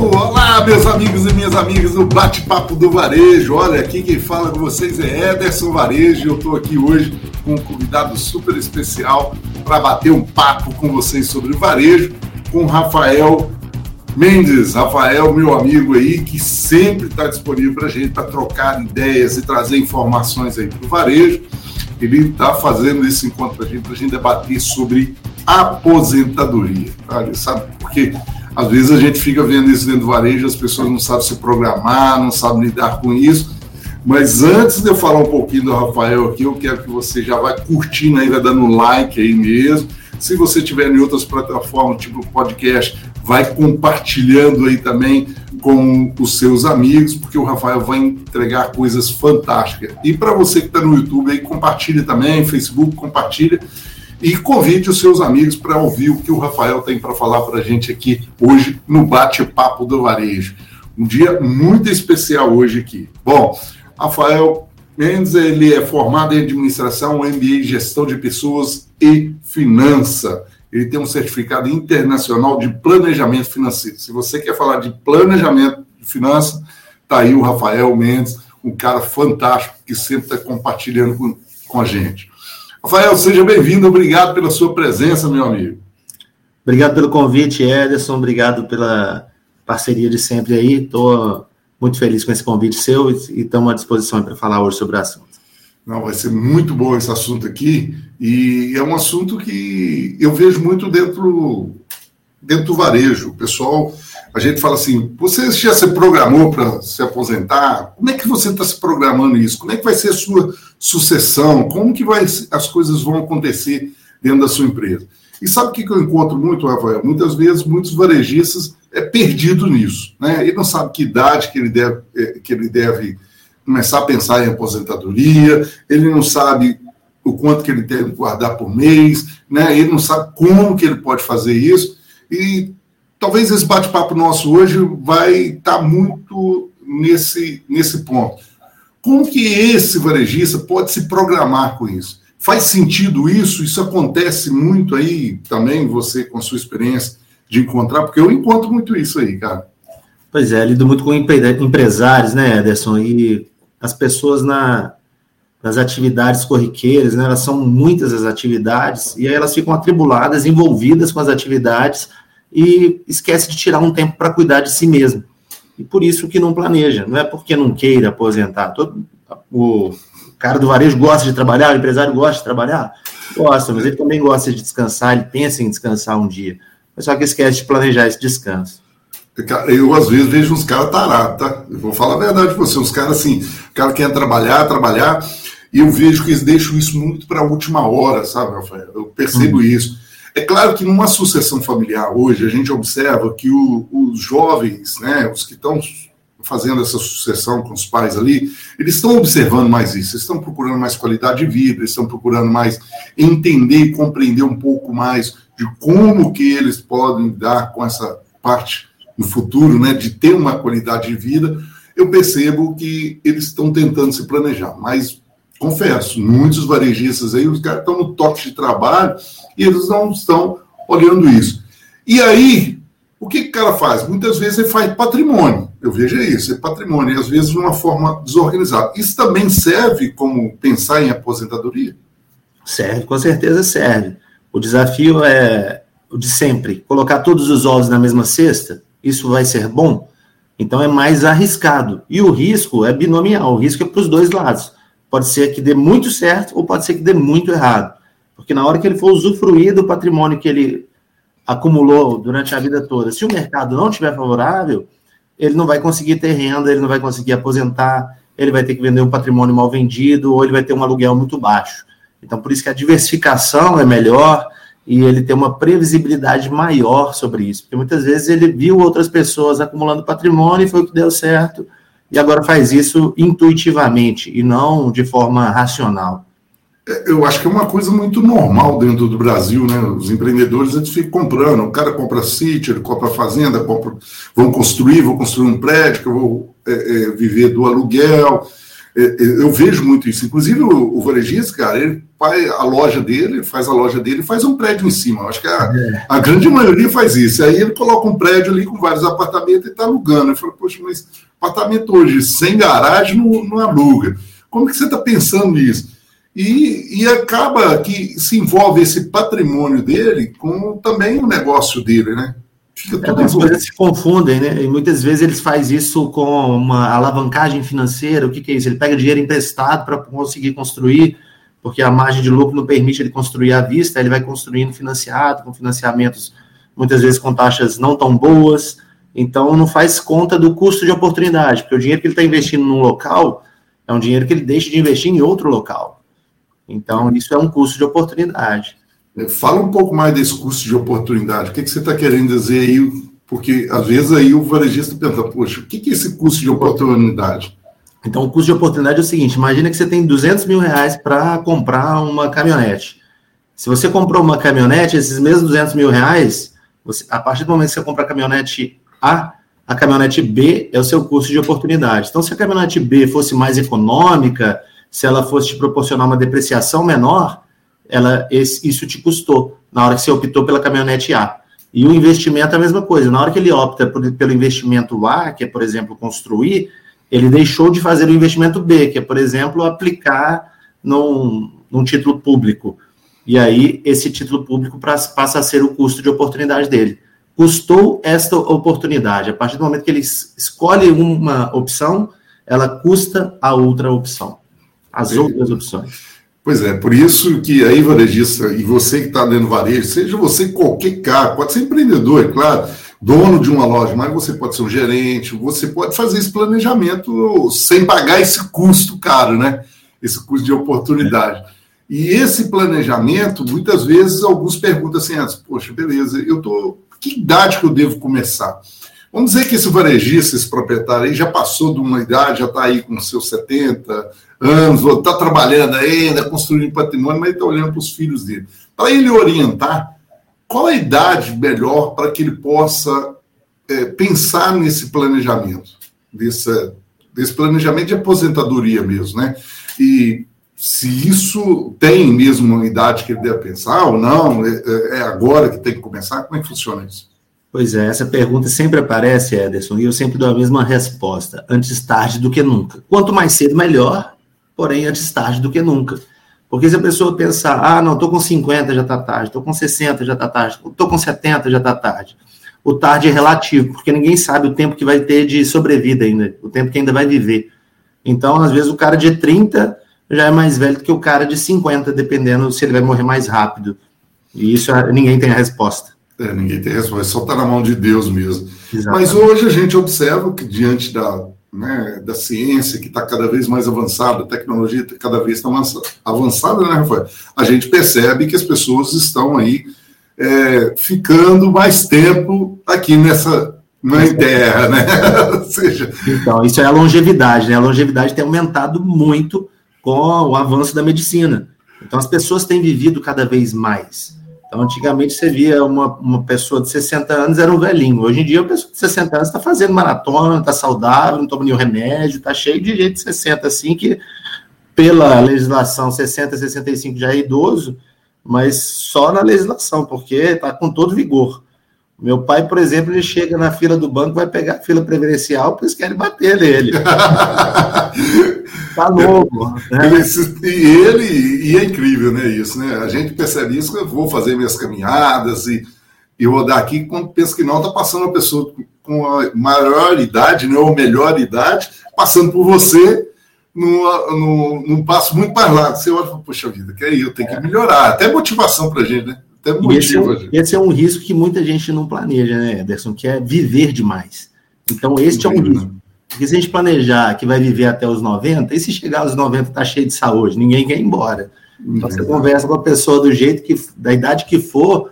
Olá, meus amigos e minhas amigas do Bate-Papo do Varejo. Olha, aqui quem fala com vocês é Ederson Varejo. Eu estou aqui hoje com um convidado super especial para bater um papo com vocês sobre o varejo, com Rafael Mendes. Rafael, meu amigo aí, que sempre está disponível para a gente para trocar ideias e trazer informações aí para o varejo. Ele está fazendo esse encontro para a gente, para a gente debater sobre aposentadoria. Olha, sabe por quê? Às vezes a gente fica vendo isso dentro do varejo, as pessoas não sabem se programar, não sabem lidar com isso. Mas antes de eu falar um pouquinho do Rafael aqui, eu quero que você já vai curtindo aí, vai dando like aí mesmo. Se você tiver em outras plataformas, tipo podcast, vai compartilhando aí também com os seus amigos, porque o Rafael vai entregar coisas fantásticas. E para você que está no YouTube aí, compartilha também, Facebook, compartilha e convide os seus amigos para ouvir o que o Rafael tem para falar para a gente aqui hoje no Bate-Papo do Varejo. Um dia muito especial hoje aqui. Bom, Rafael Mendes, ele é formado em administração, MBA em gestão de pessoas e finança. Ele tem um certificado internacional de planejamento financeiro. Se você quer falar de planejamento de finanças, tá aí o Rafael Mendes, um cara fantástico que sempre está compartilhando com, com a gente. Rafael, seja bem-vindo, obrigado pela sua presença, meu amigo. Obrigado pelo convite, Ederson, obrigado pela parceria de sempre aí. Estou muito feliz com esse convite seu e estamos à disposição para falar hoje sobre o assunto. Não, vai ser muito bom esse assunto aqui, e é um assunto que eu vejo muito dentro, dentro do varejo. O pessoal a gente fala assim: você já se programou para se aposentar? Como é que você está se programando isso? Como é que vai ser a sua sucessão? Como que vai, as coisas vão acontecer dentro da sua empresa? E sabe o que eu encontro muito, Rafael? Muitas vezes, muitos varejistas é perdido nisso. Né? Ele não sabe que idade que ele deve, é, que ele deve começar a pensar em aposentadoria, ele não sabe o quanto que ele deve guardar por mês, né? ele não sabe como que ele pode fazer isso. E talvez esse bate-papo nosso hoje vai estar tá muito nesse, nesse ponto. Como que esse varejista pode se programar com isso? Faz sentido isso? Isso acontece muito aí também, você com a sua experiência de encontrar? Porque eu encontro muito isso aí, cara. Pois é, lido muito com empresários, né, Ederson? E as pessoas na, nas atividades corriqueiras, né? Elas são muitas as atividades, e aí elas ficam atribuladas, envolvidas com as atividades, e esquece de tirar um tempo para cuidar de si mesmo. E por isso que não planeja, não é porque não queira aposentar. Todo, o cara do varejo gosta de trabalhar, o empresário gosta de trabalhar? Gosta, mas ele também gosta de descansar, ele pensa em descansar um dia. Mas só que esquece de planejar esse descanso. Eu, às vezes, vejo uns caras tarados, tá? Eu vou falar a verdade para você. Uns caras assim, o cara quer trabalhar, trabalhar, e eu vejo que eles deixam isso muito para a última hora, sabe, Rafael? Eu percebo hum. isso. É claro que numa sucessão familiar hoje, a gente observa que o, os jovens, né, os que estão fazendo essa sucessão com os pais ali, eles estão observando mais isso, eles estão procurando mais qualidade de vida, eles estão procurando mais entender e compreender um pouco mais de como que eles podem dar com essa parte no futuro, né, de ter uma qualidade de vida. Eu percebo que eles estão tentando se planejar, mas confesso, muitos varejistas aí, os caras estão no toque de trabalho e eles não estão olhando isso. E aí, o que, que o cara faz? Muitas vezes ele faz patrimônio. Eu vejo isso, é patrimônio, e às vezes de uma forma desorganizada. Isso também serve como pensar em aposentadoria? Serve, com certeza serve. O desafio é o de sempre, colocar todos os ovos na mesma cesta, isso vai ser bom? Então é mais arriscado. E o risco é binomial, o risco é para os dois lados. Pode ser que dê muito certo ou pode ser que dê muito errado. Porque na hora que ele for usufruir do patrimônio que ele acumulou durante a vida toda, se o mercado não estiver favorável, ele não vai conseguir ter renda, ele não vai conseguir aposentar, ele vai ter que vender um patrimônio mal vendido ou ele vai ter um aluguel muito baixo. Então, por isso que a diversificação é melhor e ele tem uma previsibilidade maior sobre isso. Porque muitas vezes ele viu outras pessoas acumulando patrimônio e foi o que deu certo e agora faz isso intuitivamente e não de forma racional. É, eu acho que é uma coisa muito normal dentro do Brasil, né? Os empreendedores eles ficam comprando. O cara compra sítio, ele compra fazenda, compra, vão construir, vou construir um prédio que eu vou é, é, viver do aluguel. é, é, eu vejo muito isso. Inclusive, o, o varejista, cara, ele faz a loja dele, faz a loja dele, faz um prédio em cima. Eu acho que a, é. a, grande maioria faz isso. Aí ele coloca um prédio ali com vários apartamentos e está alugando. Eu falo, poxa, mas apartamento hoje sem garagem não, não aluga. Como que você está pensando nisso? E, e acaba que se envolve esse patrimônio dele com também o negócio dele, né? É, as coisas se confundem, né? E muitas vezes eles fazem isso com uma alavancagem financeira. O que, que é isso? Ele pega dinheiro emprestado para conseguir construir, porque a margem de lucro não permite ele construir à vista, ele vai construindo financiado, com financiamentos muitas vezes com taxas não tão boas. Então não faz conta do custo de oportunidade, porque o dinheiro que ele está investindo num local é um dinheiro que ele deixa de investir em outro local. Então, isso é um custo de oportunidade. É, fala um pouco mais desse custo de oportunidade. O que, que você está querendo dizer aí? Porque às vezes aí o varejista pensa, poxa, o que, que é esse custo de oportunidade? Então, o custo de oportunidade é o seguinte: imagina que você tem 200 mil reais para comprar uma caminhonete. Se você comprou uma caminhonete, esses mesmos 200 mil reais, você, a partir do momento que você compra a caminhonete A, a caminhonete B é o seu custo de oportunidade. Então, se a caminhonete B fosse mais econômica, se ela fosse te proporcionar uma depreciação menor, ela, esse, isso te custou na hora que você optou pela caminhonete A. E o investimento é a mesma coisa. Na hora que ele opta por, pelo investimento A, que é, por exemplo, construir, ele deixou de fazer o investimento B, que é, por exemplo, aplicar num, num título público. E aí, esse título público passa a ser o custo de oportunidade dele. Custou esta oportunidade. A partir do momento que ele escolhe uma opção, ela custa a outra opção, as outras opções. Pois é, por isso que aí, varejista, e você que está dentro varejo, seja você qualquer cara, pode ser empreendedor, é claro, dono de uma loja, mas você pode ser um gerente, você pode fazer esse planejamento sem pagar esse custo caro, né? Esse custo de oportunidade. E esse planejamento, muitas vezes, alguns perguntam assim, ah, poxa, beleza, eu tô. Que idade que eu devo começar? Vamos dizer que esse varejista, esse proprietário aí, já passou de uma idade, já está aí com seus 70 anos, está trabalhando ainda, construindo patrimônio, mas está olhando para os filhos dele. Para ele orientar, qual a idade melhor para que ele possa é, pensar nesse planejamento, desse, desse planejamento de aposentadoria mesmo, né? E se isso tem mesmo uma idade que ele deve pensar ou não, é, é, é agora que tem que começar, como é que funciona isso? Pois é, essa pergunta sempre aparece, Ederson, e eu sempre dou a mesma resposta: antes tarde do que nunca. Quanto mais cedo, melhor, porém antes tarde do que nunca. Porque se a pessoa pensar, ah, não, estou com 50, já está tarde, estou com 60, já está tarde, estou com 70, já está tarde. O tarde é relativo, porque ninguém sabe o tempo que vai ter de sobrevida ainda, o tempo que ainda vai viver. Então, às vezes, o cara de 30 já é mais velho do que o cara de 50, dependendo se ele vai morrer mais rápido. E isso ninguém tem a resposta. É, ninguém tem resposta, só está na mão de Deus mesmo. Exatamente. Mas hoje a gente observa que, diante da, né, da ciência, que está cada vez mais avançada, a tecnologia está cada vez mais avançada, né, Rafael? A gente percebe que as pessoas estão aí é, ficando mais tempo aqui nessa mãe terra, né? Ou seja... Então, isso é a longevidade, né? A longevidade tem aumentado muito com o avanço da medicina. Então, as pessoas têm vivido cada vez mais. Então, antigamente você via uma, uma pessoa de 60 anos, era um velhinho. Hoje em dia, a pessoa de 60 anos está fazendo maratona, está saudável, não toma nenhum remédio, está cheio de gente de 60, assim, que pela legislação 60, 65 já é idoso, mas só na legislação, porque está com todo vigor. Meu pai, por exemplo, ele chega na fila do banco, vai pegar a fila preferencial, porque eles querem bater nele. tá novo. Né? e ele, e é incrível, né? Isso, né? A gente percebe isso, eu vou fazer minhas caminhadas e, e rodar aqui, quando penso que não, tá passando uma pessoa com a maior idade, né, ou melhor idade, passando por você num, num passo muito mais largo. Você olha e fala, poxa vida, que aí eu tenho que é. melhorar. Até motivação pra gente, né? Esse, é, esse, é um risco que muita gente não planeja, né, Ederson? Que é viver demais. Então, este é um risco. Porque se a gente planejar que vai viver até os 90, e se chegar aos 90 tá cheio de saúde, ninguém quer ir embora. Então, você conversa com a pessoa do jeito que, da idade que for,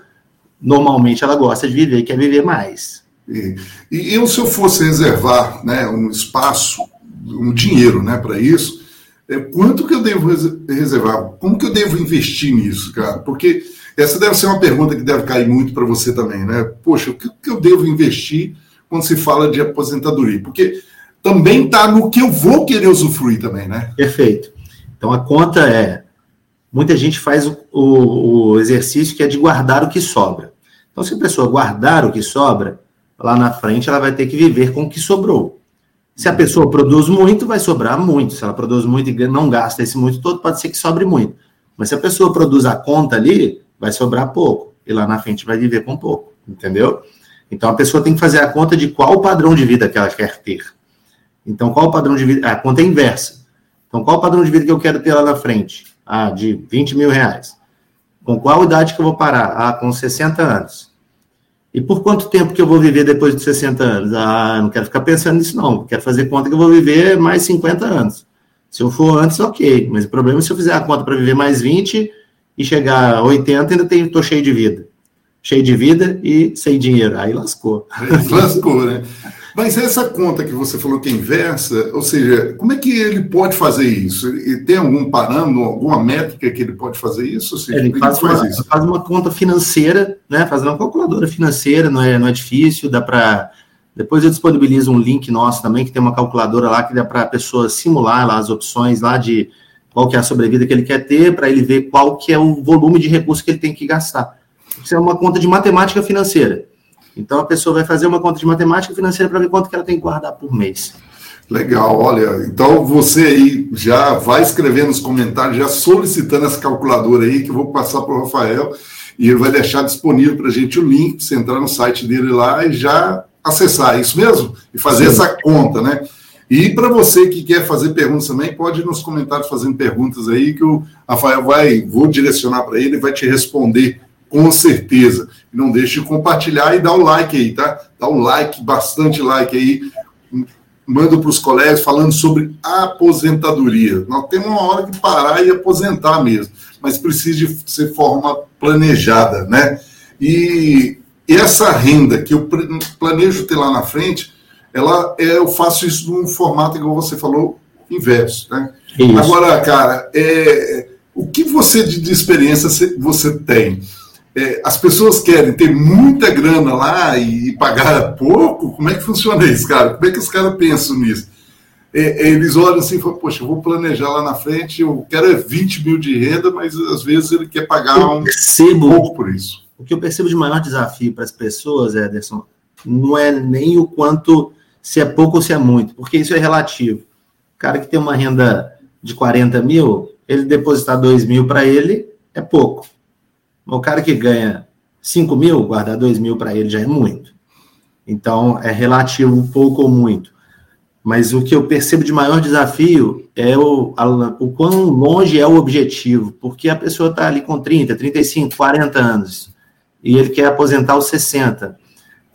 normalmente ela gosta de viver, quer viver mais. E, e eu, se eu fosse reservar né, um espaço, um dinheiro né, para isso, é, quanto que eu devo reservar? Como que eu devo investir nisso, cara? Porque essa deve ser uma pergunta que deve cair muito para você também, né? Poxa, o que eu devo investir quando se fala de aposentadoria? Porque também está no que eu vou querer usufruir também, né? Perfeito. Então a conta é. Muita gente faz o, o, exercício que é de guardar o que sobra. Então, se a pessoa guardar o que sobra, lá na frente ela vai ter que viver com o que sobrou. Se a pessoa produz muito, vai sobrar muito. Se ela produz muito e não gasta esse muito todo, pode ser que sobre muito. Mas se a pessoa produz a conta ali, vai sobrar pouco. E lá na frente vai viver com pouco. Entendeu? Então a pessoa tem que fazer a conta de qual o padrão de vida que ela quer ter. Então, qual o padrão de vida? A conta é inversa. Então, qual o padrão de vida que eu quero ter lá na frente? Ah, de 20 mil reais. Com qual idade que eu vou parar? Ah, com 60 anos. E por quanto tempo que eu vou viver depois de 60 anos? Ah, não quero ficar pensando nisso, não. Quero fazer conta que eu vou viver mais 50 anos. Se eu for antes, ok. Mas o problema é se eu fizer a conta para viver mais 20 e chegar a 80, ainda estou cheio de vida. Cheio de vida e sem dinheiro. Aí lascou. Lascou, né? Mas essa conta que você falou que é inversa, ou seja, como é que ele pode fazer isso? Ele tem algum parâmetro, alguma métrica que ele pode fazer isso? Seja, ele, faz, faz, uma, isso? faz uma conta financeira, né? Faz uma calculadora financeira, não é, não é difícil, dá para. Depois eu disponibilizo um link nosso também, que tem uma calculadora lá que dá para a pessoa simular lá as opções lá de qual que é a sobrevida que ele quer ter, para ele ver qual que é o volume de recursos que ele tem que gastar. Isso é uma conta de matemática financeira. Então a pessoa vai fazer uma conta de matemática financeira para ver quanto que ela tem que guardar por mês. Legal, olha, então você aí já vai escrever nos comentários, já solicitando essa calculadora aí, que eu vou passar para o Rafael, e ele vai deixar disponível para a gente o link, você entrar no site dele lá e já acessar, é isso mesmo? E fazer Sim. essa conta, né? E para você que quer fazer perguntas também, pode ir nos comentários fazendo perguntas aí, que o Rafael vai, vou direcionar para ele e vai te responder com certeza. Não deixe de compartilhar e dar o like aí, tá? Dá um like, bastante like aí. Manda para os colegas falando sobre aposentadoria. Nós temos uma hora de parar e aposentar mesmo, mas precisa de ser forma planejada, né? E essa renda que eu planejo ter lá na frente, ela é, eu faço isso num formato, igual você falou, inverso, né? Isso. Agora, cara, é, o que você de, experiência você tem? é, as pessoas querem ter muita grana lá e, pagar pouco, como é que funciona isso, cara? Como é que os caras pensam nisso? É, é eles olham assim e falam, poxa, eu vou planejar lá na frente, eu quero é 20 mil de renda, mas às vezes ele quer pagar eu um percebo, pouco por isso. O que eu percebo de maior desafio para as pessoas, Ederson, não é nem o quanto se é pouco ou se é muito, porque isso é relativo. O cara que tem uma renda de 40 mil, ele depositar 2 mil para ele é pouco. O cara que ganha 5 mil, guardar 2 mil para ele já é muito. Então, é relativo pouco ou muito. Mas o que eu percebo de maior desafio é o, a, o quão longe é o objetivo, porque a pessoa está ali com 30, 35, 40 anos e ele quer aposentar aos 60.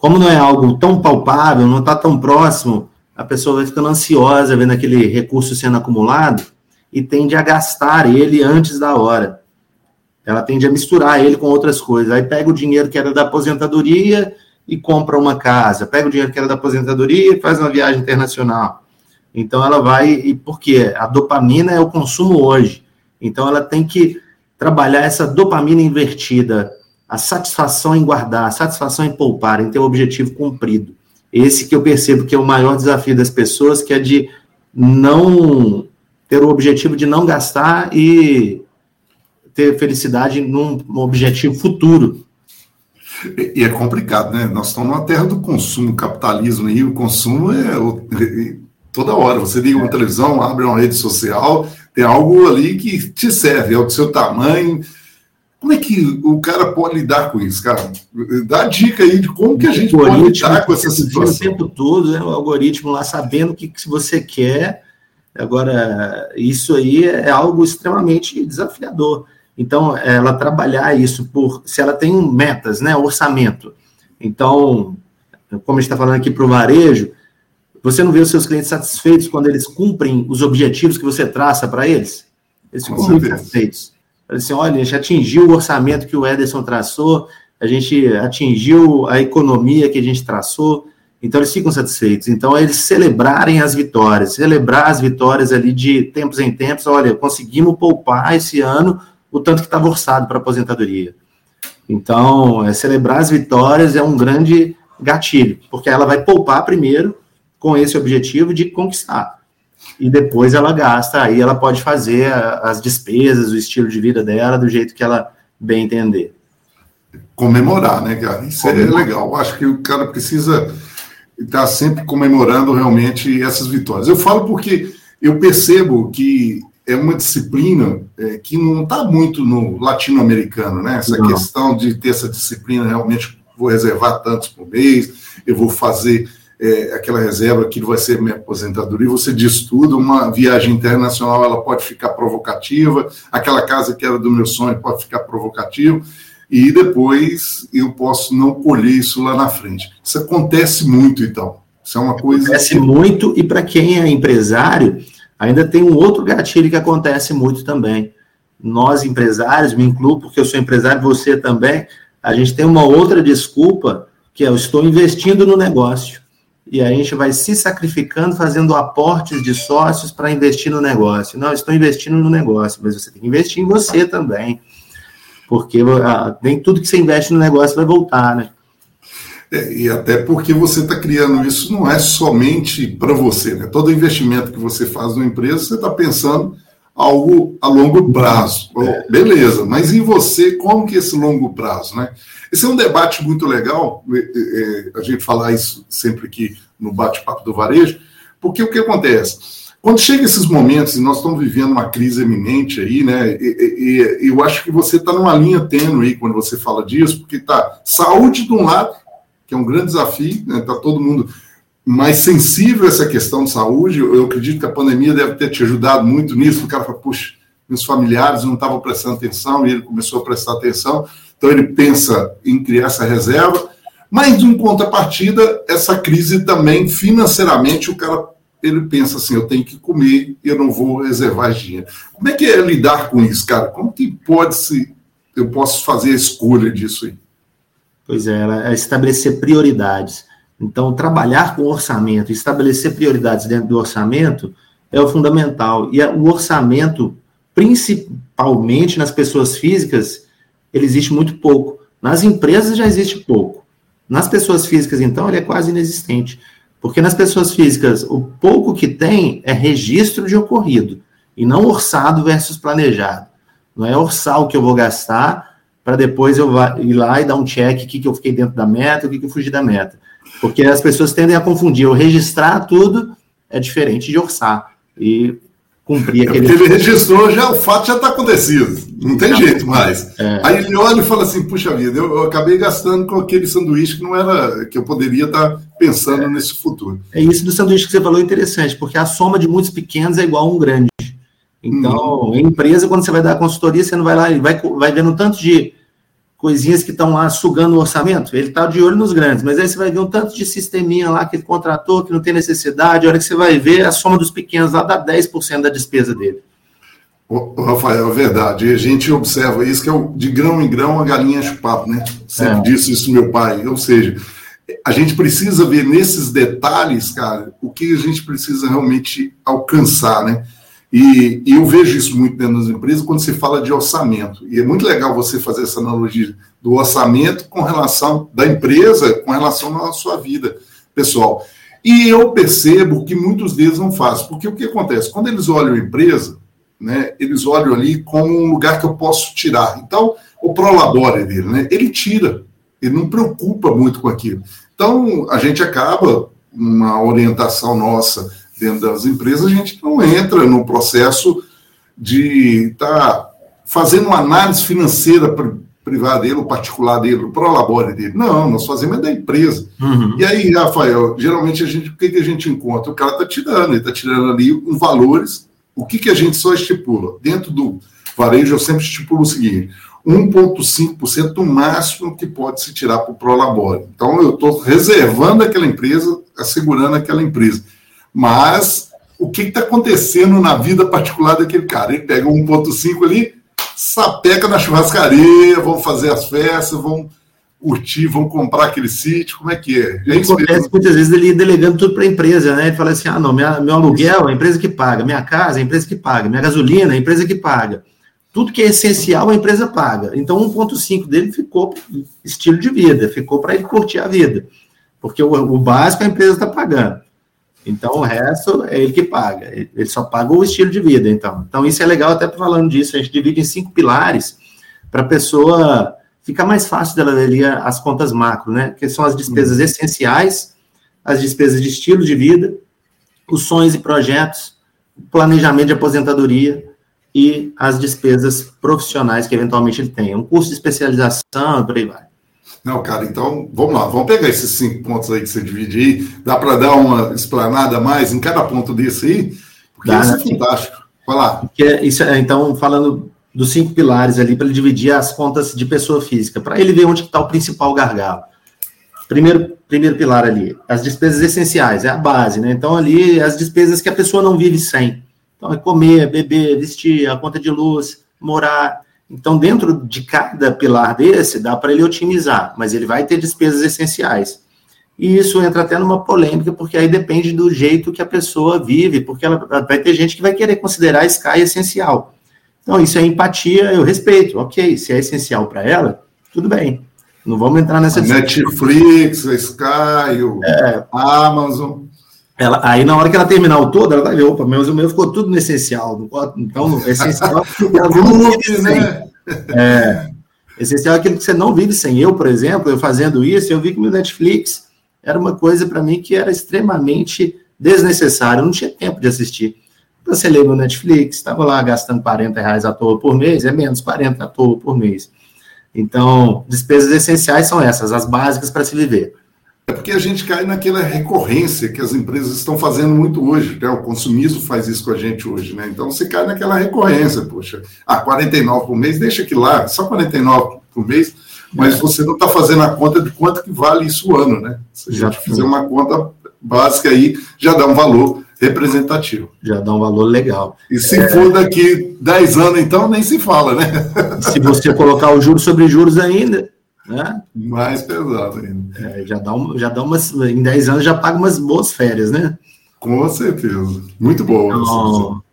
Como não é algo tão palpável, não está tão próximo, a pessoa vai ficando ansiosa vendo aquele recurso sendo acumulado e tende a gastar ele antes da hora ela tende a misturar ele com outras coisas. Aí pega o dinheiro que era da aposentadoria e compra uma casa, pega o dinheiro que era da aposentadoria e faz uma viagem internacional. Então ela vai, e por quê? A dopamina é o consumo hoje. Então ela tem que trabalhar essa dopamina invertida, a satisfação em guardar, a satisfação em poupar, em ter o objetivo cumprido. Esse que eu percebo que é o maior desafio das pessoas, que é de não ter o objetivo de não gastar e ter felicidade num, objetivo futuro. E é complicado, né? Nós estamos na terra do consumo, capitalismo, e o consumo é toda hora. Você liga uma televisão, abre uma rede social, tem algo ali que te serve, é o seu tamanho. Como é que o cara pode lidar com isso, cara? Dá dica aí de como que a gente pode lidar com essa situação. O tempo todo, né, o algoritmo lá sabendo o que, que você quer. Agora, isso aí é algo extremamente desafiador. Então, ela trabalhar isso por, se ela tem metas, né, orçamento. Então, como a gente está falando aqui para o varejo, você não vê os seus clientes satisfeitos quando eles cumprem os objetivos que você traça para eles? Eles ficam muito satisfeitos. Assim, olha, a gente atingiu o orçamento que o Ederson traçou, a gente atingiu a economia que a gente traçou, então eles ficam satisfeitos. Então, eles celebrarem as vitórias, celebrar as vitórias ali de tempos em tempos, olha, conseguimos poupar esse ano o tanto que estava orçado para aposentadoria. Então, é, celebrar as vitórias é um grande gatilho, porque ela vai poupar primeiro, com esse objetivo de conquistar. E depois ela gasta, aí ela pode fazer as despesas, o estilo de vida dela do jeito que ela bem entender. Comemorar, né, cara? Isso é legal. Acho que o cara precisa estar sempre comemorando realmente essas vitórias. Eu falo porque eu percebo que é uma disciplina é, que não está muito no latino-americano, né? Essa não. questão de ter essa disciplina realmente vou reservar tantos por mês, eu vou fazer é, aquela reserva que vai ser minha aposentadoria, você diz tudo, uma viagem internacional ela pode ficar provocativa, aquela casa que era do meu sonho pode ficar provocativa, e depois eu posso não colher isso lá na frente. Isso acontece muito, então. Isso é uma coisa. Acontece que... muito, e para quem é empresário, ainda tem um outro gatilho que acontece muito também. Nós, empresários, me incluo, porque eu sou empresário, você também, a gente tem uma outra desculpa, que é eu estou investindo no negócio. E a gente vai se sacrificando, fazendo aportes de sócios para investir no negócio. Não, estou investindo no negócio, mas você tem que investir em você também. Porque ah, nem tudo que você investe no negócio vai voltar, né? É, e até porque você está criando isso não é somente para você, né? Todo investimento que você faz numa empresa, você está pensando algo a longo prazo. Bom, beleza, mas em você, como que é esse longo prazo, né? Esse é um debate muito legal, é, é, a gente falar isso sempre aqui no bate-papo do varejo, porque o que acontece? Quando chega esses momentos, e nós estamos vivendo uma crise eminente aí, né? E, e, eu acho que você está numa linha tênue aí quando você fala disso, porque tá saúde de um lado, que é um grande desafio, né? Tá todo mundo mais sensível a essa questão de saúde. Eu acredito que a pandemia deve ter te ajudado muito nisso. O cara fala, puxa, meus familiares não estavam prestando atenção e ele começou a prestar atenção. Então ele pensa em criar essa reserva. Mas, em contrapartida, essa crise também, financeiramente, o cara ele pensa assim: eu tenho que comer, eu não vou reservar dinheiro. Como é que é lidar com isso, cara? Como que pode se eu posso fazer a escolha disso aí? Pois é, é estabelecer prioridades. Então, trabalhar com orçamento, estabelecer prioridades dentro do orçamento é o fundamental. E o orçamento, principalmente nas pessoas físicas, ele existe muito pouco. Nas empresas já existe pouco. Nas pessoas físicas, então, ele é quase inexistente. Porque nas pessoas físicas, o pouco que tem é registro de ocorrido, e não orçado versus planejado. Não é orçar o que eu vou gastar para depois eu ir lá e dar um check, o que, que eu fiquei dentro da meta, o que, que eu fugi da meta. Porque as pessoas tendem a confundir. O registrar tudo é diferente de orçar. E cumprir é aquele. Ele registrou, já o fato já está acontecido. Não tem jeito mais. É. Aí ele olha e fala assim: puxa vida, eu, eu, acabei gastando com aquele sanduíche que não era. que eu poderia estar tá pensando é. nesse futuro. É isso do sanduíche que você falou interessante, porque a soma de muitos pequenos é igual a um grande. Então, hum. em empresa, quando você vai dar consultoria, você não vai lá e vai, vai vendo tanto de coisinhas que estão lá sugando o orçamento. Ele está de olho nos grandes, mas aí você vai ver um tanto de sisteminha lá que ele contratou, que não tem necessidade. A hora que você vai ver, a soma dos pequenos lá dá 10% da despesa dele. Rafael, é verdade. E a gente observa isso, que é de grão em grão a galinha enche papo, né? Sempre é. disse isso meu pai. Ou seja, a gente precisa ver nesses detalhes, cara, o que a gente precisa realmente alcançar, né? E, e, eu vejo isso muito dentro das empresas quando se fala de orçamento. E é muito legal você fazer essa analogia do orçamento com relação da empresa, com relação à sua vida pessoal. E eu percebo que muitos deles não fazem, porque o que acontece? Quando eles olham a empresa, né, eles olham ali como um lugar que eu posso tirar. Então, o prolabore dele, né, ele tira, ele não preocupa muito com aquilo. Então, a gente acaba, uma orientação nossa, dentro das empresas, a gente não entra no processo de estar tá fazendo uma análise financeira privada dele, o particular dele, o prolabore dele. Não, nós fazemos é da empresa. Uhum. E aí, Rafael, geralmente a gente, o que, que a gente encontra? O cara está tirando, ele está tirando ali os valores. O que, que a gente só estipula? Dentro do varejo, eu sempre estipulo o seguinte: 1,5% o máximo que pode se tirar para o Prolabore. Então, eu estou reservando aquela empresa, assegurando aquela empresa. Mas o que está acontecendo na vida particular daquele cara? Ele pega 1,5 ali, sapeca na churrascaria, vão fazer as festas, vão curtir, vão comprar aquele sítio, como é que é? é acontece muitas vezes ele delegando tudo para a empresa, né? Ele fala assim: ah, não, minha, meu aluguel é a empresa que paga, minha casa é a empresa que paga, minha gasolina é a empresa que paga. Tudo que é essencial a empresa paga. Então, 1,5 dele ficou estilo de vida, ficou para ele curtir a vida. Porque o, o básico a empresa está pagando. Então o resto é ele que paga. Ele só paga o estilo de vida, então. Então isso é legal até falando disso. A gente divide em cinco pilares para a pessoa ficar mais fácil dela ler as contas macro, né? Que são as despesas uhum. essenciais, as despesas de estilo de vida, os sonhos e projetos, planejamento de aposentadoria e as despesas profissionais que eventualmente ele tem. Um curso de especialização por aí vai. Não, cara, então vamos lá, vamos pegar esses cinco pontos aí que você divide aí. Dá para dar uma explanada a mais em cada ponto desse aí? Porque Dá, isso é né? fantástico. Vai lá. Porque isso, é, então, falando dos cinco pilares ali, para ele dividir as contas de pessoa física, para ele ver onde está o principal gargalo. Primeiro, primeiro pilar ali, as despesas essenciais, é a base, né? Então, ali, as despesas que a pessoa não vive sem. Então, é comer, beber, vestir, a conta de luz, morar, então, dentro de cada pilar desse, dá para ele otimizar, mas ele vai ter despesas essenciais. E isso entra até numa polêmica, porque aí depende do jeito que a pessoa vive, porque ela vai ter gente que vai querer considerar a Sky essencial. Então, isso é empatia, eu respeito. Ok, se é essencial para ela, tudo bem. Não vamos entrar nessa a Netflix, a Sky, o é, Amazon. Ela, aí, na hora que ela terminar o todo, ela vai ver, opa, mas o meu ficou tudo no essencial. Então, no essencial, né? É, essencial é aquilo que você não vive sem. Eu, por exemplo, eu fazendo isso, eu vi que meu Netflix era uma coisa para mim que era extremamente desnecessária. Eu não tinha tempo de assistir. Cancelei meu Netflix, estava lá gastando 40 reais à toa por mês, é menos 40 à toa por mês. Então, despesas essenciais são essas, as básicas para se viver. É porque a gente cai naquela recorrência que as empresas estão fazendo muito hoje, né? O consumismo faz isso com a gente hoje, né? Então você cai naquela recorrência, poxa, ah, 49 por mês, deixa que lá, só 49 por mês, mas é. você não está fazendo a conta de quanto que vale isso o ano, né? Se a gente fizer uma conta básica aí, já dá um valor representativo. Já dá um valor legal. E se é... for daqui 10 anos, então, nem se fala, né? Se você colocar o juros sobre juros ainda, né? Mais pesado ainda. É, já, dá um, já dá umas. Em 10 anos já paga umas boas férias, né? Com certeza. Muito boa. Então,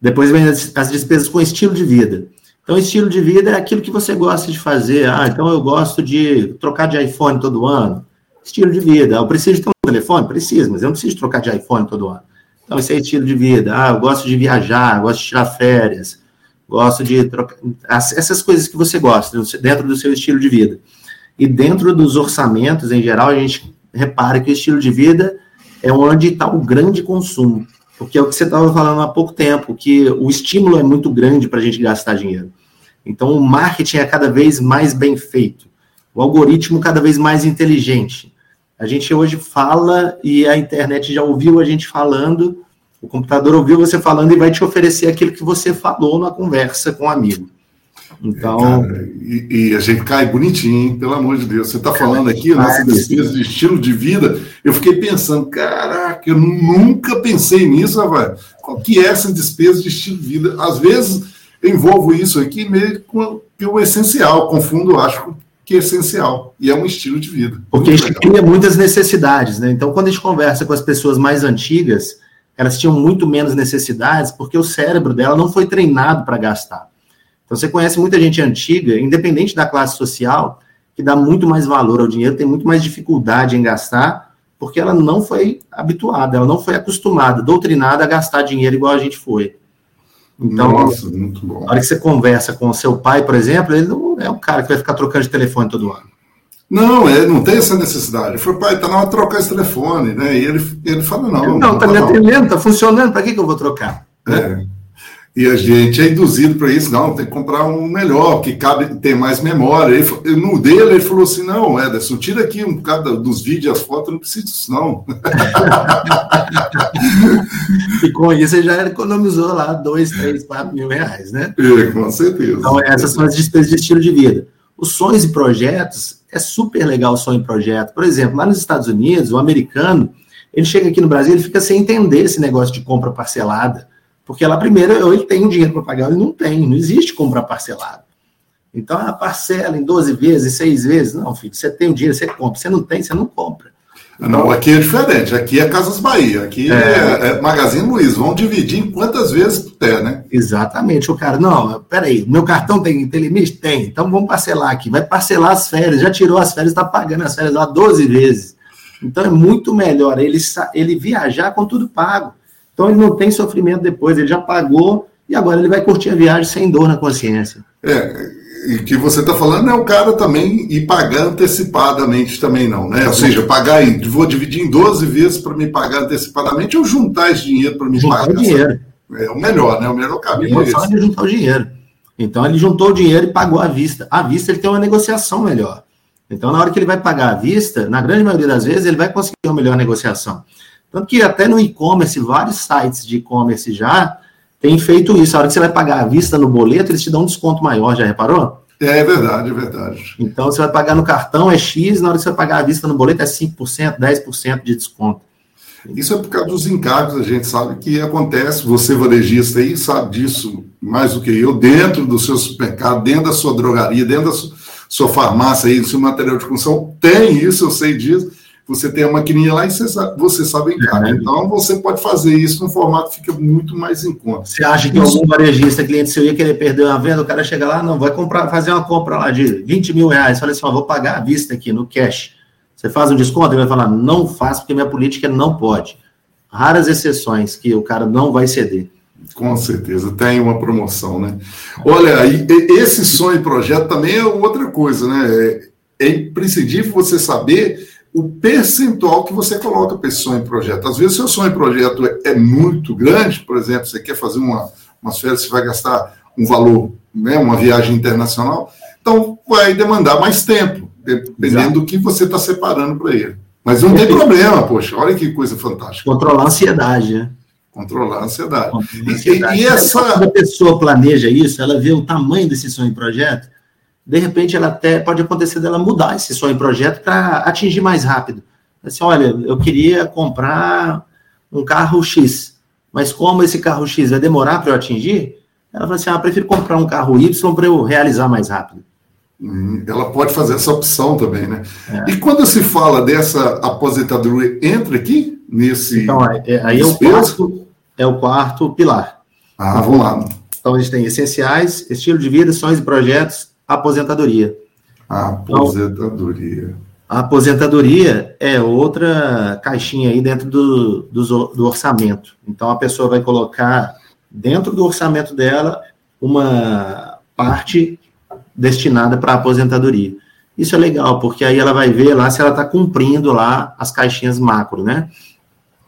depois vem as, as, despesas com estilo de vida. Então, estilo de vida é aquilo que você gosta de fazer. Ah, então eu gosto de trocar de iPhone todo ano. Estilo de vida. Eu preciso de ter um telefone? Preciso, mas eu não preciso trocar de iPhone todo ano. Então, esse é estilo de vida. Ah, eu gosto de viajar, gosto de tirar férias gosto de trocar. Essas coisas que você gosta, dentro do seu estilo de vida. E dentro dos orçamentos, em geral, a gente repara que o estilo de vida é onde está o grande consumo. Porque é o que você estava falando há pouco tempo, que o estímulo é muito grande para a gente gastar dinheiro. Então, o marketing é cada vez mais bem feito, o algoritmo cada vez mais inteligente. A gente hoje fala e a internet já ouviu a gente falando o computador ouviu você falando e vai te oferecer aquilo que você falou na conversa com o um amigo. Então. Cara, e, e, a gente cai bonitinho, pelo amor de Deus. Você está falando aqui, nossa despesa de estilo de vida. Eu fiquei pensando, caraca, eu nunca pensei nisso, rapaz. Qual que é essa despesa de estilo de vida? Às vezes eu envolvo isso aqui meio com o essencial, confundo, acho que é essencial. E é um estilo de vida. Porque a gente cria muitas necessidades, né? Então, quando a gente conversa com as pessoas mais antigas elas tinham muito menos necessidades porque o cérebro dela não foi treinado para gastar. Então você conhece muita gente antiga, independente da classe social, que dá muito mais valor ao dinheiro, tem muito mais dificuldade em gastar, porque ela não foi habituada, ela não foi acostumada, doutrinada a gastar dinheiro igual a gente foi. Então, Nossa, muito bom. na hora que você conversa com o seu pai, por exemplo, ele não é um cara que vai ficar trocando de telefone todo ano. Não, ele não tem essa necessidade. Ele falou, pai, tá na hora de trocar esse telefone, né? E ele, ele fala, não. Não, tá me atendendo, tá funcionando, para que, que eu vou trocar? É. E a gente é induzido para isso, não, tem que comprar um melhor, que cabe, tem mais memória. Ele, no dele, ele falou assim: não, Ederson, tira aqui um bocado dos vídeos, as fotos, não precisa disso, não. e com isso você já economizou lá dois, três, quatro mil reais, né? É, com certeza. Então, essas são as despesas de estilo de vida. Os sonhos e projetos, é super legal o sonho e projeto. Por exemplo, lá nos Estados Unidos, o americano, ele chega aqui no Brasil, ele fica sem entender esse negócio de compra parcelada. Porque lá, primeiro, ele tem dinheiro para pagar, ele não tem, não existe compra parcelada. Então, a parcela em 12 vezes, 6 vezes, não, filho, você tem o dinheiro, você compra, você não tem, você não compra. Não, aqui é diferente. Aqui é Casas Bahia. Aqui é, é, é Magazine Luiz. Vão dividir em quantas vezes puder, né? Exatamente. O cara, não, peraí, meu cartão tem, tem limite? Tem. Então vamos parcelar aqui. Vai parcelar as férias. Já tirou as férias, está pagando as férias lá 12 vezes. Então é muito melhor ele, ele viajar com tudo pago. Então ele não tem sofrimento depois, ele já pagou e agora ele vai curtir a viagem sem dor na consciência. É, e que você está falando é o cara também ir pagar antecipadamente também não, né? Ou seja, pagar em, vou dividir em 12 vezes para me pagar antecipadamente ou juntar esse dinheiro para me juntar pagar. Dinheiro. É o melhor, né? O melhor caminho é esse. É juntar o dinheiro. Então ele juntou o dinheiro e pagou à vista. À vista ele tem uma negociação melhor. Então, na hora que ele vai pagar à vista, na grande maioria das vezes, ele vai conseguir uma melhor negociação. Tanto que até no e-commerce, vários sites de e-commerce já têm feito isso. A hora que você vai pagar à vista no boleto, eles te dão um desconto maior, já reparou? É verdade, é verdade. Então, você vai pagar no cartão, é X, na hora que você vai pagar à vista no boleto, é 5%, 10% de desconto. Isso é por causa dos encargos, a gente sabe que acontece, você varejista aí sabe disso mais do que eu, dentro do seu supermercado, dentro da sua drogaria, dentro da sua, sua farmácia aí, do seu material de construção, tem isso, eu sei disso, você tem a maquininha lá e você sabe, você sabe encargo. É. Então, você pode fazer isso no formato que fica muito mais em conta. Você acha que isso... algum varejista, cliente seu, ia querer perder uma venda, o cara chega lá, não, vai comprar, fazer uma compra lá de 20 mil reais, fala assim, ó, vou pagar à vista aqui, no cash. Você faz um desconto? Ele vai falar, não faço, porque minha política não pode. Raras exceções que o cara não vai ceder. Com certeza, tem uma promoção, né? Olha, esse sonho e projeto também é outra coisa, né? É, é imprescindível você saber o percentual que você coloca para esse sonho em projeto. Às vezes, seu sonho em projeto é, é, muito grande, por exemplo, você quer fazer uma, umas férias, você vai gastar um valor, né, uma viagem internacional, então vai demandar mais tempo, dependendo Exato. do que você está separando para ele. Mas não tem problema, poxa, olha que coisa fantástica. Controlar a ansiedade, né? Controlar a ansiedade. Controlar a ansiedade. E, e, essa... Quando a pessoa planeja isso, ela vê o tamanho desse sonho em projeto, de repente ela até pode acontecer dela mudar esse sonho em projeto para atingir mais rápido. Assim, olha, eu queria comprar um carro X, mas como esse carro X vai demorar para eu atingir, ela fala assim, ah, prefiro comprar um carro Y para eu realizar mais rápido. Hum, ela pode fazer essa opção também, né? É. E quando se fala dessa aposentadoria, entra aqui nesse. Então, é, aí é o, quarto, é o quarto pilar. Ah, vamos lá. Então, a gente tem essenciais, estilo de vida, sonhos e projetos, aposentadoria. A aposentadoria. Então, a aposentadoria é outra caixinha aí dentro do, do, do, orçamento. Então, a pessoa vai colocar dentro do orçamento dela uma parte destinada para aposentadoria. Isso é legal, porque aí ela vai ver lá se ela está cumprindo lá as caixinhas macro, né?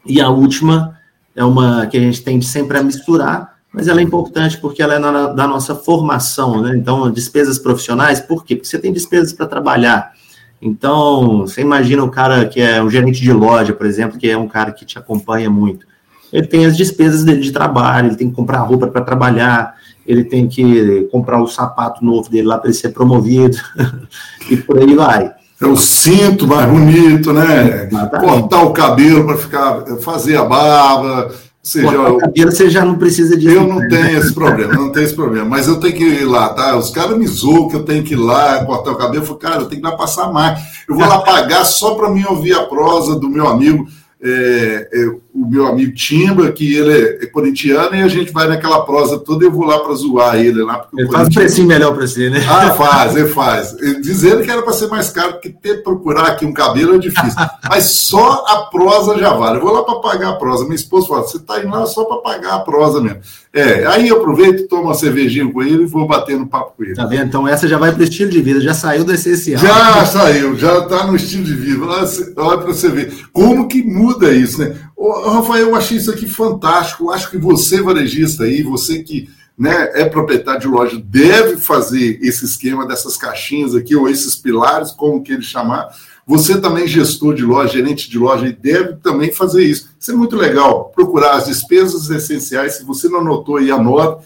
E a última é uma que a gente tem sempre a misturar, mas ela é importante porque ela é na, da nossa formação, né? Então, despesas profissionais, por quê? Porque você tem despesas para trabalhar. Então, você imagina o cara que é um gerente de loja, por exemplo, que é um cara que te acompanha muito. Ele tem as despesas dele de trabalho, ele tem que comprar roupa para trabalhar, ele tem que comprar o sapato novo dele lá para ele ser promovido, e por aí vai. É o cinto mais bonito, né? Exatamente. Cortar o cabelo para ficar, fazer a barba, seja, eu, cabelo, você já não precisa disso. Eu não né? tenho esse problema, não tenho esse problema. Mas eu tenho que ir lá, tá? Os caras me zoam que eu tenho que ir lá cortar o cabelo. Eu falo, cara, eu tenho que ir lá passar mais. Eu vou lá pagar só para mim ouvir a prosa do meu amigo é, é, o meu amigo Timba, que ele é, é, corintiano, e a gente vai naquela prosa toda e eu vou lá para zoar ele lá. Ele faz um precinho melhor para você, né? Ah, faz, ele faz. Dizendo que era para ser mais caro, porque ter procurar aqui um cabelo é difícil. Mas só a prosa já vale. Eu vou lá para pagar a prosa. Minha esposa fala: você está indo lá só para pagar a prosa mesmo. É, aí eu aproveito, tomo uma cervejinha com ele e vou bater no papo com ele. Tá vendo? Então essa já vai para o estilo de vida, já saiu do essencial. Já saiu, já está no estilo de vida. Olha para você ver como que muda isso, né? Ô, Rafael, eu achei isso aqui fantástico. Eu acho que você, varejista aí, você que né, é proprietário de loja, deve fazer esse esquema dessas caixinhas aqui, ou esses pilares, como que ele chamar você também, gestor de loja, gerente de loja, deve também fazer isso. Isso é muito legal. Procurar as despesas essenciais. Se você não anotou aí, anota.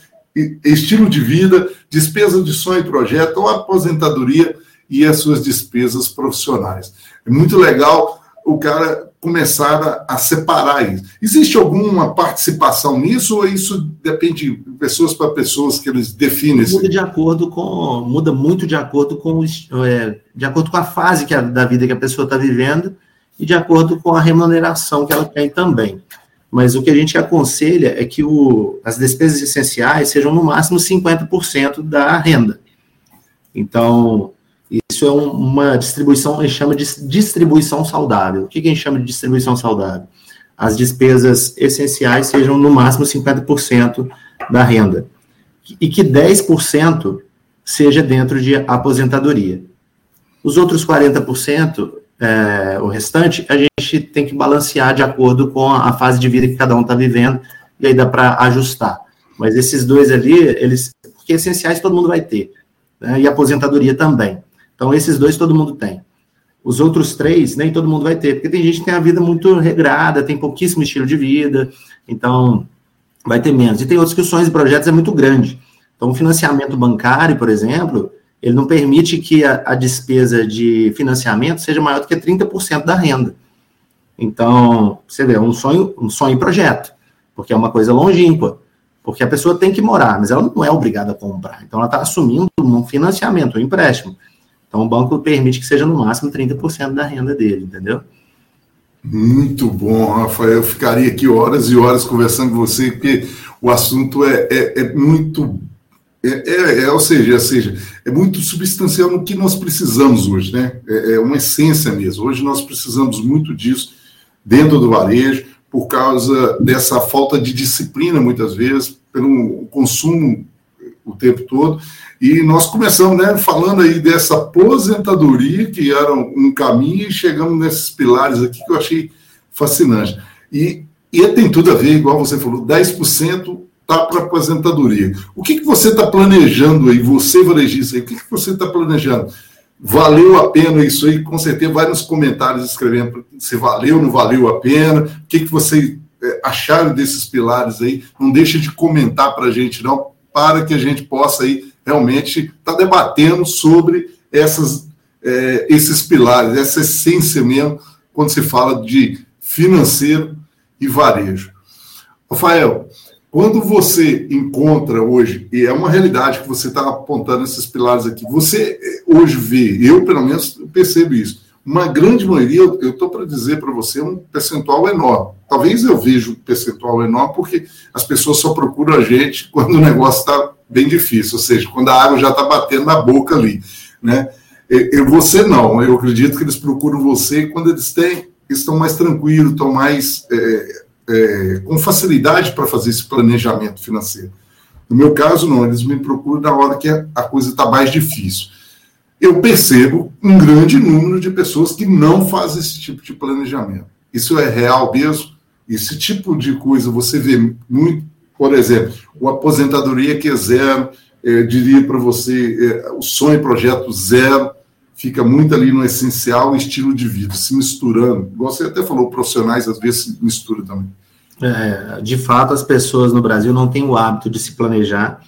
Estilo de vida, despesa de sonho e projeto, ou aposentadoria e as suas despesas profissionais. É muito legal o cara começar a, separar isso. Existe alguma participação nisso ou isso depende de pessoas para pessoas que eles definem? Muda de acordo com, muda muito de acordo com, é, de acordo com a fase que a, da vida que a pessoa está vivendo e de acordo com a remuneração que ela tem também. Mas o que a gente aconselha é que o, as despesas essenciais sejam no máximo 50% da renda. Então, isso é um, uma distribuição, a gente chama de distribuição saudável. O que, que a gente chama de distribuição saudável? As despesas essenciais sejam no máximo 50% da renda. E que 10% seja dentro de aposentadoria. Os outros 40%, é, o restante, a gente tem que balancear de acordo com a fase de vida que cada um está vivendo, e aí dá para ajustar. Mas esses dois ali, eles, porque essenciais todo mundo vai ter, né, e aposentadoria também. Então, esses dois todo mundo tem. Os outros três, nem todo mundo vai ter, porque tem gente que tem a vida muito regrada, tem pouquíssimo estilo de vida, então vai ter menos. E tem outros que os sonhos e projetos é muito grande. Então, o financiamento bancário, por exemplo, ele não permite que a, a despesa de financiamento seja maior do que 30% da renda. Então, você vê, um sonho, um sonho projeto, porque é uma coisa longínqua, porque a pessoa tem que morar, mas ela não é obrigada a comprar. Então, ela está assumindo um financiamento, um empréstimo. Então, o banco permite que seja no máximo 30% da renda dele, entendeu? Muito bom, Rafael. Eu ficaria aqui horas e horas conversando com você, porque o assunto é, é, é muito. É, é, é, ou seja, ou seja, é muito substancial no que nós precisamos hoje, né? É, é uma essência mesmo. Hoje nós precisamos muito disso dentro do varejo, por causa dessa falta de disciplina, muitas vezes, pelo consumo o tempo todo. E nós começamos né, falando aí dessa aposentadoria, que era um caminho, e chegamos nesses pilares aqui que eu achei fascinante. E, e tem tudo a ver, igual você falou, 10% está para aposentadoria. O que, que você está planejando aí, você varejista aí, o que, que você está planejando? Valeu a pena isso aí? Com certeza vai nos comentários escrevendo se valeu, não valeu a pena, o que, que você é, acharam desses pilares aí. Não deixe de comentar para a gente, não, para que a gente possa aí realmente estar tá debatendo sobre essas, é, esses pilares, essa essência mesmo, quando se fala de financeiro e varejo. Rafael, quando você encontra hoje, e é uma realidade que você está apontando esses pilares aqui, você é, hoje vê, eu pelo menos percebo isso, uma grande maioria, eu estou para dizer para você, um percentual enorme. Talvez eu veja um percentual enorme porque as pessoas só procuram a gente quando o negócio está bem difícil, ou seja, quando a água já está batendo na boca ali, né? E, você não, eu acredito que eles procuram você quando eles têm, estão mais tranquilos, estão mais é, é, com facilidade para fazer esse planejamento financeiro. No meu caso, não, eles me procuram na hora que a coisa está mais difícil. Eu percebo um grande número de pessoas que não fazem esse tipo de planejamento. Isso é real mesmo? Esse tipo de coisa você vê muito, por exemplo, o aposentadoria que é zero, é, diria para você, é, o sonho projeto zero, fica muito ali no essencial estilo de vida, se misturando. Você até falou, profissionais às vezes se misturam também. É, de fato, as pessoas no Brasil não têm o hábito de se planejar,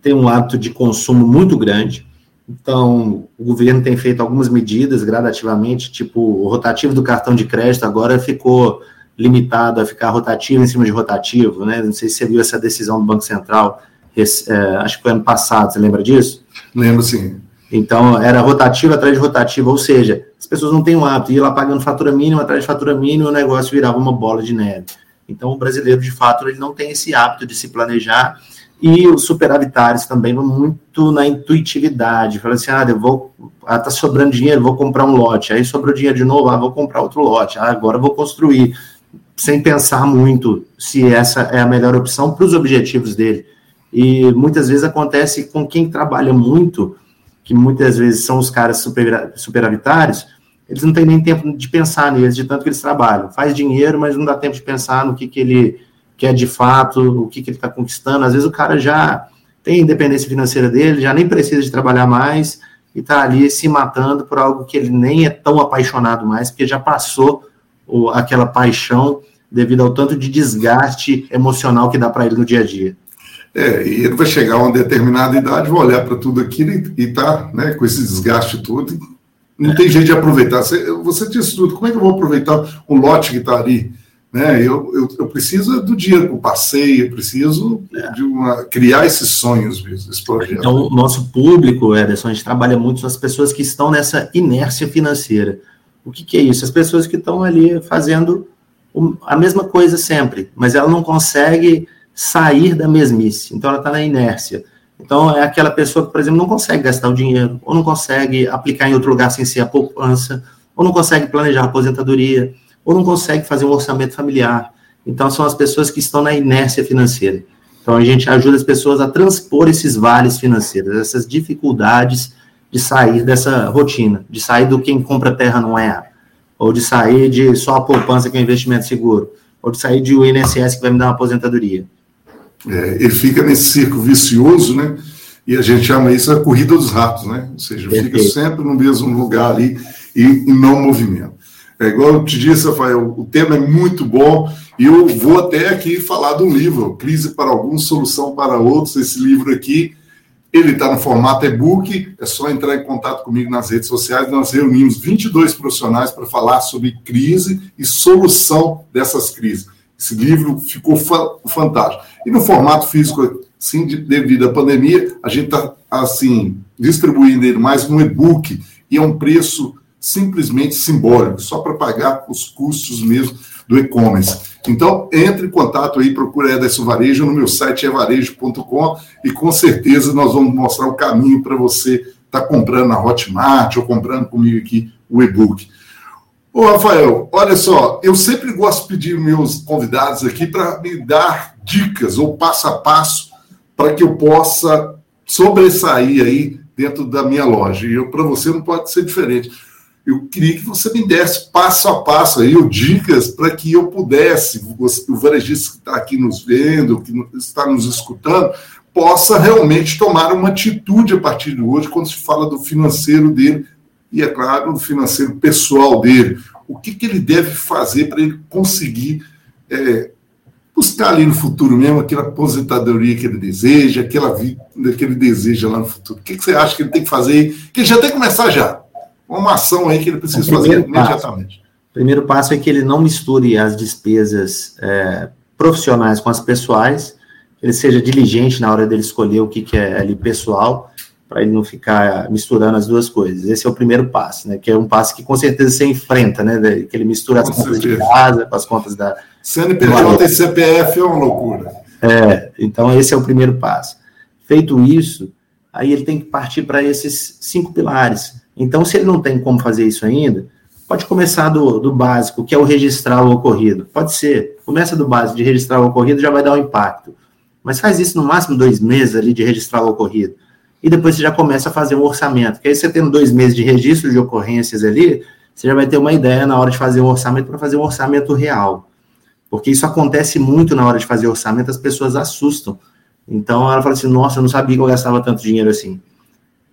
têm um hábito de consumo muito grande. Então, o governo tem feito algumas medidas gradativamente, tipo o rotativo do cartão de crédito agora ficou limitado a ficar rotativo em cima de rotativo, né? Não sei se você viu essa decisão do Banco Central, é, acho que foi ano passado, você lembra disso? Lembro sim. Então, era rotativo atrás de rotativo, ou seja, as pessoas não têm o hábito, ia lá pagando fatura mínima atrás de fatura mínima, o negócio virava uma bola de neve. Então, o brasileiro, de fato, ele não tem esse hábito de se planejar, e os superavitários também vão muito na intuitividade, falando assim, ah, eu vou, ah, tá sobrando dinheiro, vou comprar um lote, aí sobrou dinheiro de novo, ah, vou comprar outro lote, ah, agora vou construir sem pensar muito se essa é a melhor opção para os objetivos dele. E muitas vezes acontece com quem trabalha muito, que muitas vezes são os caras super, superavitários, eles não têm nem tempo de pensar neles, de tanto que eles trabalham. Faz dinheiro, mas não dá tempo de pensar no que, que ele quer de fato, o que, que ele está conquistando. Às vezes o cara já tem independência financeira dele, já nem precisa de trabalhar mais e está ali se matando por algo que ele nem é tão apaixonado mais, porque já passou o, aquela paixão devido ao tanto de desgaste emocional que dá para ele no dia a dia. É, e ele vai chegar a uma determinada idade, vai olhar para tudo aquilo e, e tá, né, com esse desgaste todo, não é. tem jeito de aproveitar. Você, você disse tudo, como é que eu vou aproveitar o lote que está ali? Né? Eu, eu, eu, preciso do dinheiro para o passeio, eu preciso é. de uma, criar esses sonhos, esse projeto. Então, o nosso público, Ederson, a gente trabalha muito com as pessoas que estão nessa inércia financeira. O que, que é isso? As pessoas que estão ali fazendo a mesma coisa sempre, mas ela não consegue sair da mesmice, então ela está na inércia. Então, é aquela pessoa que, por exemplo, não consegue gastar o dinheiro, ou não consegue aplicar em outro lugar sem ser a poupança, ou não consegue planejar a aposentadoria, ou não consegue fazer um orçamento familiar. Então, são as pessoas que estão na inércia financeira. Então, a gente ajuda as pessoas a transpor esses vales financeiros, essas dificuldades de sair dessa rotina, de sair do quem compra terra não é, ou de sair de só a poupança que é um investimento seguro, ou de sair de o INSS que vai me dar uma aposentadoria. É, ele fica nesse círculo vicioso, né? E a gente chama isso a corrida dos ratos, né? Ou seja, Perfeito. fica sempre no mesmo lugar ali e, e não movimento. É igual eu te disse, Rafael, o tema é muito bom e eu vou até aqui falar do livro, Crise para Alguns, Solução para Outros. Esse livro aqui, ele está no formato e-book, é só entrar em contato comigo nas redes sociais. Nós reunimos 22 profissionais para falar sobre crise e solução dessas crises. Esse livro ficou fantástico. E no formato físico, sim, devido à pandemia, a gente está, assim, distribuindo ele mais um e-book e é um preço simplesmente simbólico, só para pagar os custos mesmo do e-commerce. Então, entre em contato aí, procura Ederson Varejo, no meu site é varejo.com e com certeza nós vamos mostrar o caminho para você estar tá comprando na Hotmart ou comprando comigo aqui o e-book. Ô, Rafael, olha só, eu sempre gosto de pedir meus convidados aqui para me dar dicas ou passo a passo para que eu possa sobressair aí dentro da minha loja. E para você não pode ser diferente eu queria que você me desse passo a passo aí, dicas para que eu pudesse, o varejista que está aqui nos vendo, que está nos escutando, possa realmente tomar uma atitude a partir de hoje quando se fala do financeiro dele e, é claro, do financeiro pessoal dele. O que, que ele deve fazer para ele conseguir é, buscar ali no futuro mesmo aquela aposentadoria que ele deseja, aquela vida que ele deseja lá no futuro. O que, que você acha que ele tem que fazer? Que ele já tem que começar já uma ação aí que ele precisa fazer imediatamente. Passo. O primeiro passo é que ele não misture as despesas é, profissionais com as pessoais, ele seja diligente na hora dele escolher o que, que é ali pessoal, para ele não ficar misturando as duas coisas. Esse é o primeiro passo, né? Que é um passo que com certeza você enfrenta, né? Que ele mistura com as contas de casa com as contas da. CNPJ e CPF é uma loucura. É, então esse é o primeiro passo. Feito isso, aí ele tem que partir para esses cinco pilares, então, se ele não tem como fazer isso ainda, pode começar do, do básico, que é o registrar o ocorrido. Pode ser. Começa do básico de registrar o ocorrido, já vai dar um impacto. Mas faz isso no máximo dois meses ali de registrar o ocorrido. E depois você já começa a fazer um orçamento. Porque aí você tendo dois meses de registro de ocorrências ali, você já vai ter uma ideia na hora de fazer um orçamento para fazer um orçamento real. Porque isso acontece muito na hora de fazer orçamento, as pessoas assustam. Então ela fala assim: nossa, eu não sabia que eu gastava tanto dinheiro assim.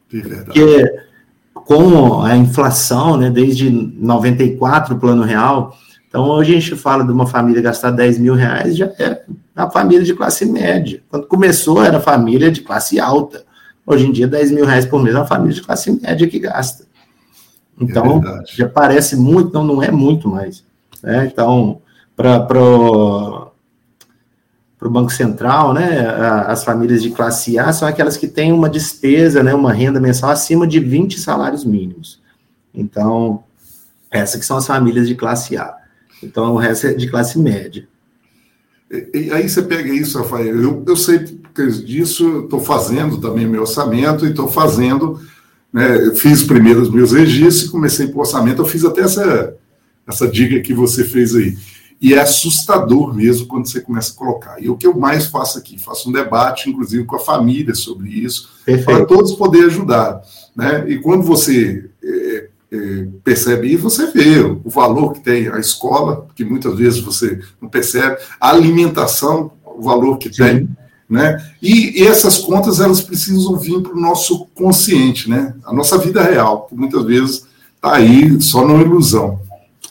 Porque com a inflação, né, desde 94, o plano real. Então, hoje a gente fala de uma família gastar 10 mil reais, já é a família de classe média. Quando começou, era família de classe alta. Hoje em dia, 10 mil reais por mês é uma família de classe média que gasta. Então, é já parece muito, não, não é muito mais. Né? Então, para para o Banco Central, né, as famílias de classe A são aquelas que têm uma despesa, né, uma renda mensal acima de 20 salários mínimos. Então, essas que são as famílias de classe A. Então, o resto é de classe média. E, e aí você pega isso, Rafael, eu, eu sei disso, estou fazendo também meu orçamento e estou fazendo, né, fiz primeiro os meus registros e comecei com o orçamento, eu fiz até essa, essa dica que você fez aí. E é assustador mesmo quando você começa a colocar. E o que eu mais faço aqui? Faço um debate, inclusive, com a família sobre isso, para todos poderem ajudar. Né? E quando você é, é, percebe isso, você vê o valor que tem a escola, que muitas vezes você não percebe, a alimentação, o valor que Sim. tem. Né? E, essas contas elas precisam vir para o nosso consciente, né? a nossa vida real, que muitas vezes está aí só na ilusão.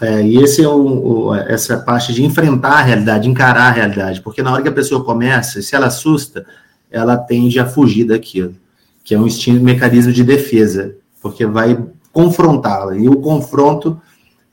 É, e esse é o, o, essa parte de enfrentar a realidade, encarar a realidade, porque na hora que a pessoa começa, se ela assusta, ela tende a fugir daquilo, que é um instinto, mecanismo de defesa, porque vai confrontá-la. E o confronto,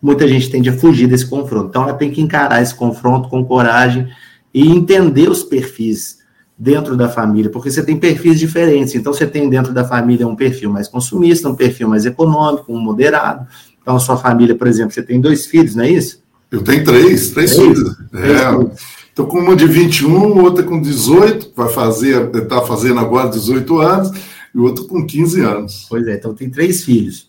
muita gente tende a fugir desse confronto. Então ela tem que encarar esse confronto com coragem e entender os perfis dentro da família, porque você tem perfis diferentes. Então você tem dentro da família um perfil mais consumista, um perfil mais econômico, um moderado então, a sua família, por exemplo, você tem dois filhos, não é isso? Eu tenho três, três é filhos. É. Então, com uma de 21, outra com 18, vai fazer, está fazendo agora 18 anos, e outro com 15 anos. Pois é, então tem três filhos,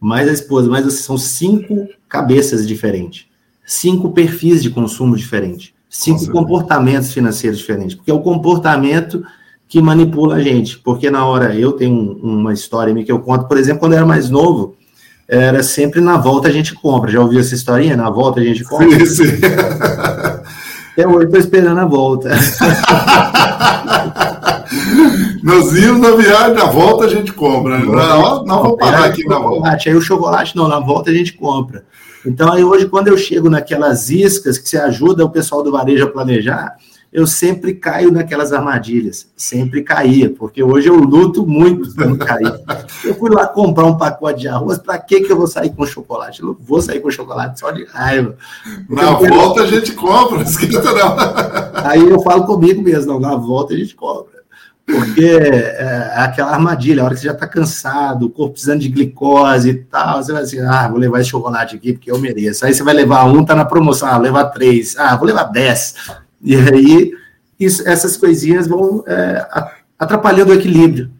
mais a esposa, mas são cinco cabeças diferentes, cinco perfis de consumo diferentes, cinco comportamentos financeiros diferentes, porque é o comportamento que manipula a gente, porque na hora, eu tenho uma história que eu conto, por exemplo, quando eu era mais novo, era sempre na volta a gente compra. Já ouviu essa historinha? Na volta a gente compra? Sim, sim. Até hoje estou esperando a volta. Nós íamos na viagem, na volta a gente compra. Né? Não, não vamos parar aqui na volta. Aí o chocolate, não, na volta a gente compra. Então, aí hoje, quando eu chego naquelas iscas que você ajuda o pessoal do varejo a planejar, eu sempre caio naquelas armadilhas, sempre caía, porque hoje eu luto muito para não cair. Eu fui lá comprar um pacote de arroz, para que que eu vou sair com chocolate? Eu não vou sair com chocolate só de raiva. Na volta a gente compra, esquenta não. Aí eu falo comigo mesmo, não, na volta a gente compra. Porque é, é aquela armadilha, a hora que você já está cansado, o corpo precisando de glicose e tal, você vai assim, ah, vou levar esse chocolate aqui porque eu mereço. Aí você vai levar um, tá na promoção, ah, levar três, ah, vou levar dez. E aí isso, essas coisinhas vão é, atrapalhando o equilíbrio.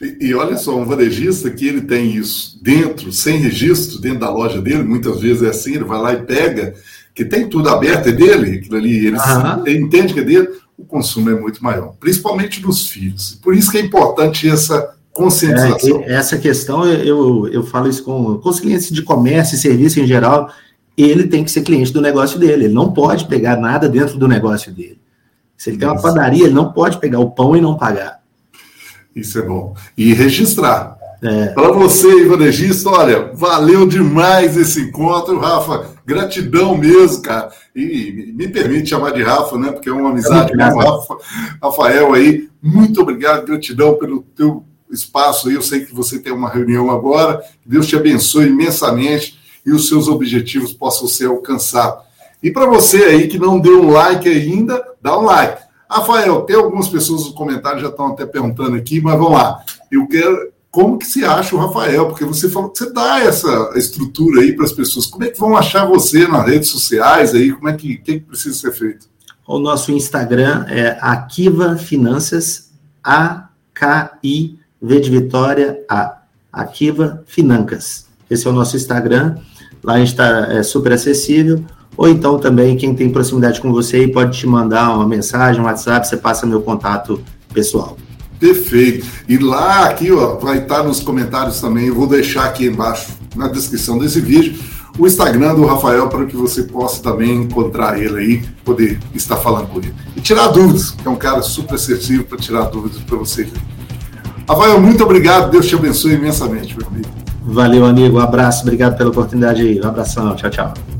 E, e, olha só, um varejista que ele tem isso dentro, sem registro, dentro da loja dele, muitas vezes é assim, ele vai lá e pega, que tem tudo aberto, é dele, aquilo ali, ele, ele entende que é dele, o consumo é muito maior, principalmente dos filhos. Por isso que é importante essa conscientização. É, essa questão, eu, eu falo isso com, com os clientes de comércio e serviço em geral, ele tem que ser cliente do negócio dele. Ele não pode pegar nada dentro do negócio dele. Se ele tem uma padaria, ele não pode pegar o pão e não pagar. Isso é bom. E registrar. É. Para você, Ivanegista, olha, valeu demais esse encontro, Rafa. Gratidão mesmo, cara. E me permite chamar de Rafa, né? Porque é uma amizade com o Rafa, Rafael aí. Muito obrigado, gratidão pelo teu espaço aí. Eu sei que você tem uma reunião agora. Deus te abençoe imensamente e os seus objetivos possam ser alcançados. E para você aí que não deu um like ainda, dá um like. Rafael, tem algumas pessoas nos comentários já estão até perguntando aqui, mas vamos lá. Eu quero como que se acha o Rafael, porque você falou que você dá essa estrutura aí para as pessoas. Como é que vão achar você nas redes sociais aí? Como é que, que, que precisa ser feito? O nosso Instagram é Akiva Finanças, A-K-I-V de Vitória, A. Akiva Financas. Esse é o nosso Instagram. Lá a gente está é, super acessível. Ou então também, quem tem proximidade com você pode te mandar uma mensagem, um WhatsApp, você passa meu contato pessoal. Perfeito. E lá, aqui, ó, vai estar nos comentários também, eu vou deixar aqui embaixo, na descrição desse vídeo, o Instagram do Rafael para que você possa também encontrar ele aí, poder estar falando com ele. E tirar dúvidas, que é um cara super acessível para tirar dúvidas para você. Rafael, muito obrigado, Deus te abençoe imensamente, meu amigo. Valeu, amigo. Um abraço, obrigado pela oportunidade. Um abração, tchau, tchau.